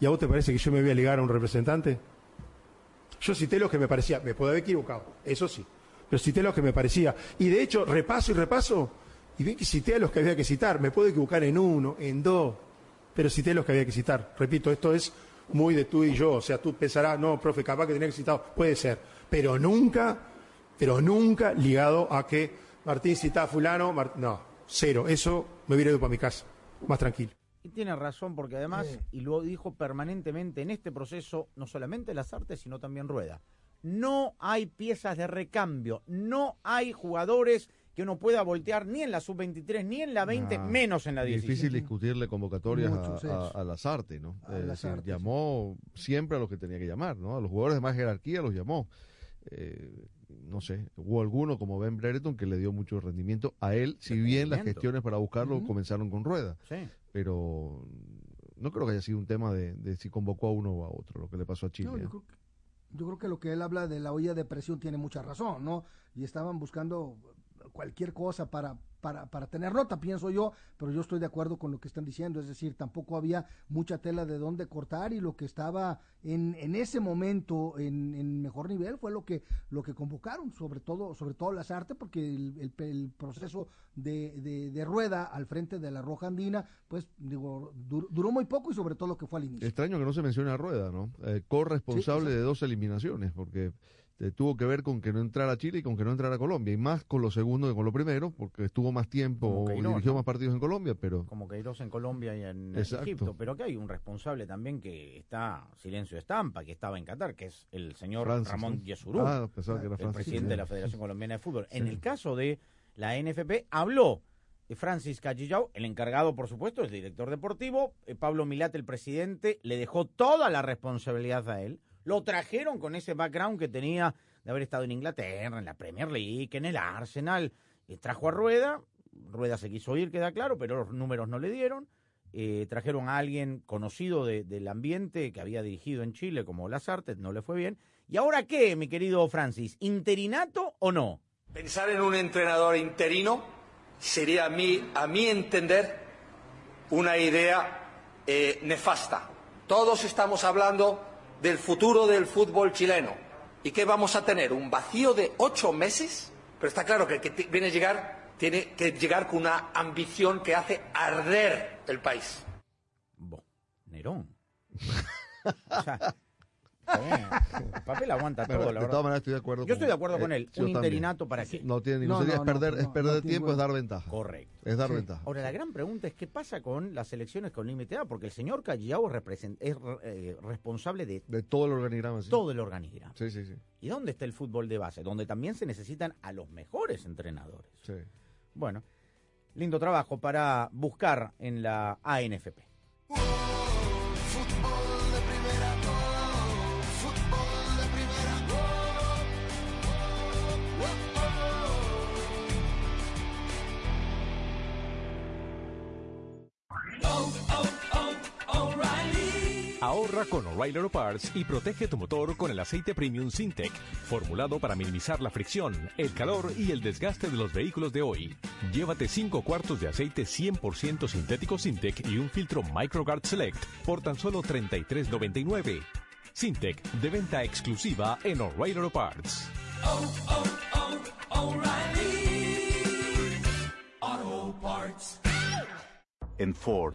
S30: ¿Y a vos te parece que yo me voy a ligar a un representante? Yo cité lo que me parecía, me puedo haber equivocado, eso sí, pero cité lo que me parecía. Y de hecho, repaso y repaso, y vi que cité a los que había que citar. Me puedo equivocar en uno, en dos, pero cité los que había que citar. Repito, esto es muy de tú y yo. O sea, tú pensarás, no, profe, capaz que tenía que citar. Puede ser, pero nunca, pero nunca ligado a que Martín cita a fulano. No, cero. Eso me hubiera ido para mi casa, más tranquilo.
S1: Y tiene razón porque además, y lo dijo permanentemente en este proceso, no solamente las artes, sino también Rueda. No hay piezas de recambio, no hay jugadores que uno pueda voltear ni en la sub-23 ni en la 20,
S3: Nah,
S1: menos en la 17.
S3: Difícil discutirle convocatorias a-
S1: Mucho,
S3: a, a Lazarte, ¿no?
S1: A
S3: Es
S1: Lazarte,
S3: decir, llamó siempre a los que tenía que llamar, ¿no? A los jugadores de más jerarquía los llamó. Eh, no sé, hubo alguno como Ben Brereton que le dio mucho rendimiento a él, si bien las gestiones para buscarlo comenzaron con rueda.
S1: Sí.
S3: Pero no creo que haya sido un tema de, de si convocó a uno o a otro, lo que le pasó a Chile.
S2: No, yo,
S3: ¿eh?
S2: creo que, yo creo que lo que él habla de la olla de presión tiene mucha razón, ¿no? Y estaban buscando cualquier cosa para, para, para tener nota, pienso yo, pero yo estoy de acuerdo con lo que están diciendo, es decir, tampoco había mucha tela de dónde cortar y lo que estaba en, en ese momento en, en mejor nivel fue lo que, lo que convocaron, sobre todo, sobre todo las artes, porque el, el- el proceso de, de- de rueda al frente de la Roja Andina, pues digo, dur- duró muy poco y sobre todo lo que fue al inicio.
S3: Extraño que no se mencione a Rueda, ¿no? Eh, corresponsable
S2: Sí,
S3: de dos eliminaciones, porque tuvo que ver con que no entrara Chile y con que no entrara Colombia, y más con lo segundo que con lo primero, porque estuvo más tiempo,
S1: Queiroz,
S3: dirigió más partidos en Colombia, pero
S1: como Queiroz en Colombia y en
S3: Exacto.
S1: Egipto, pero que hay un responsable también que está silencio de estampa, que estaba en Qatar, que es el señor
S3: Francis,
S1: Ramón. Yesurú,
S3: Ah, que era
S1: el presidente de la Federación Colombiana de Fútbol. En el caso de la NFP, habló Francis Callillao, el encargado, por supuesto, es director deportivo. eh, Pablo Milat, el presidente, le dejó toda la responsabilidad a él. Lo trajeron con ese background que tenía de haber estado en Inglaterra, en la Premier League, en el Arsenal. Eh, trajo a Rueda. Rueda se quiso ir, queda claro, pero los números no le dieron. Eh, trajeron a alguien conocido de- del ambiente que había dirigido en Chile, como Lazarte, no le fue bien. ¿Y ahora qué, mi querido Francis? ¿Interinato o no?
S31: Pensar en un entrenador interino sería a mí, a mi entender, una idea eh, nefasta. Todos estamos hablando del futuro del fútbol chileno. ¿Y qué vamos a tener? ¿Un vacío de ocho meses? Pero está claro que el que viene a llegar tiene que llegar con una ambición que hace arder el país.
S1: Nerón. [laughs] O sea, el papel aguanta
S3: Pero,
S1: todo, la
S3: de
S1: verdad.
S3: todas maneras estoy de acuerdo
S1: Yo
S3: con-
S1: estoy de acuerdo
S3: eh,
S1: con él.
S3: yo
S1: Un
S3: también.
S1: interinato para qué.
S3: No tiene ningún sentido, es perder, es perder tiempo, es dar ventaja.
S1: Correcto.
S3: Es dar ventaja.
S1: Ahora, la gran pregunta es qué pasa con las elecciones con límite edad, porque el señor Callao represent- es eh, responsable de,
S3: De todo el organigrama. sí.
S1: todo el organigrama.
S3: Sí, sí, sí.
S1: ¿Y dónde está el fútbol de base? Donde también se necesitan a los mejores entrenadores.
S3: Sí.
S1: Bueno, lindo trabajo para buscar en la ANFP.
S23: Ahorra con O'Reilly Auto Parts y protege tu motor con el aceite Premium Sintec, formulado para minimizar la fricción, el calor y el desgaste de los vehículos de hoy. Llévate 5 cuartos de aceite 100% sintético Sintec y un filtro MicroGuard Select por tan solo $33.99. Sintec, de venta exclusiva en O'Reilly Auto Parts.
S32: Oh, oh, oh, O'Reilly. Auto Parts.
S21: En Ford,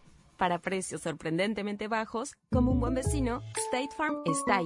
S33: Para precios sorprendentemente bajos, como un buen vecino, State Farm está ahí.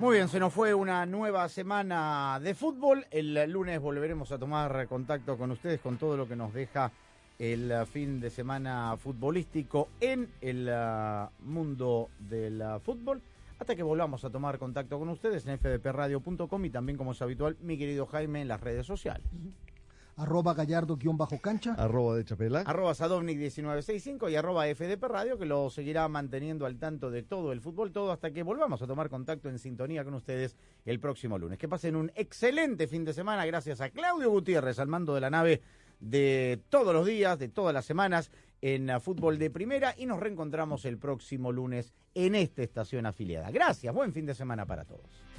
S1: Muy bien, se nos fue una nueva semana de fútbol. El lunes volveremos a tomar contacto con ustedes con todo lo que nos deja el fin de semana futbolístico en el uh, mundo del uh, fútbol. Hasta que volvamos a tomar contacto con ustedes en fdpradio.com y también, como es habitual, mi querido Jaime en las redes sociales.
S2: Arroba gallardo-cancha.
S3: Arroba de Chapela.
S1: Arroba Sadovnik1965 y arroba FDP Radio, que lo seguirá manteniendo al tanto de todo el fútbol, todo hasta que volvamos a tomar contacto en sintonía con ustedes el próximo lunes. Que pasen un excelente fin de semana, gracias a Claudio Gutiérrez al mando de la nave de todos los días, de todas las semanas en Fútbol de Primera y nos reencontramos el próximo lunes en esta estación afiliada. Gracias, buen fin de semana para todos.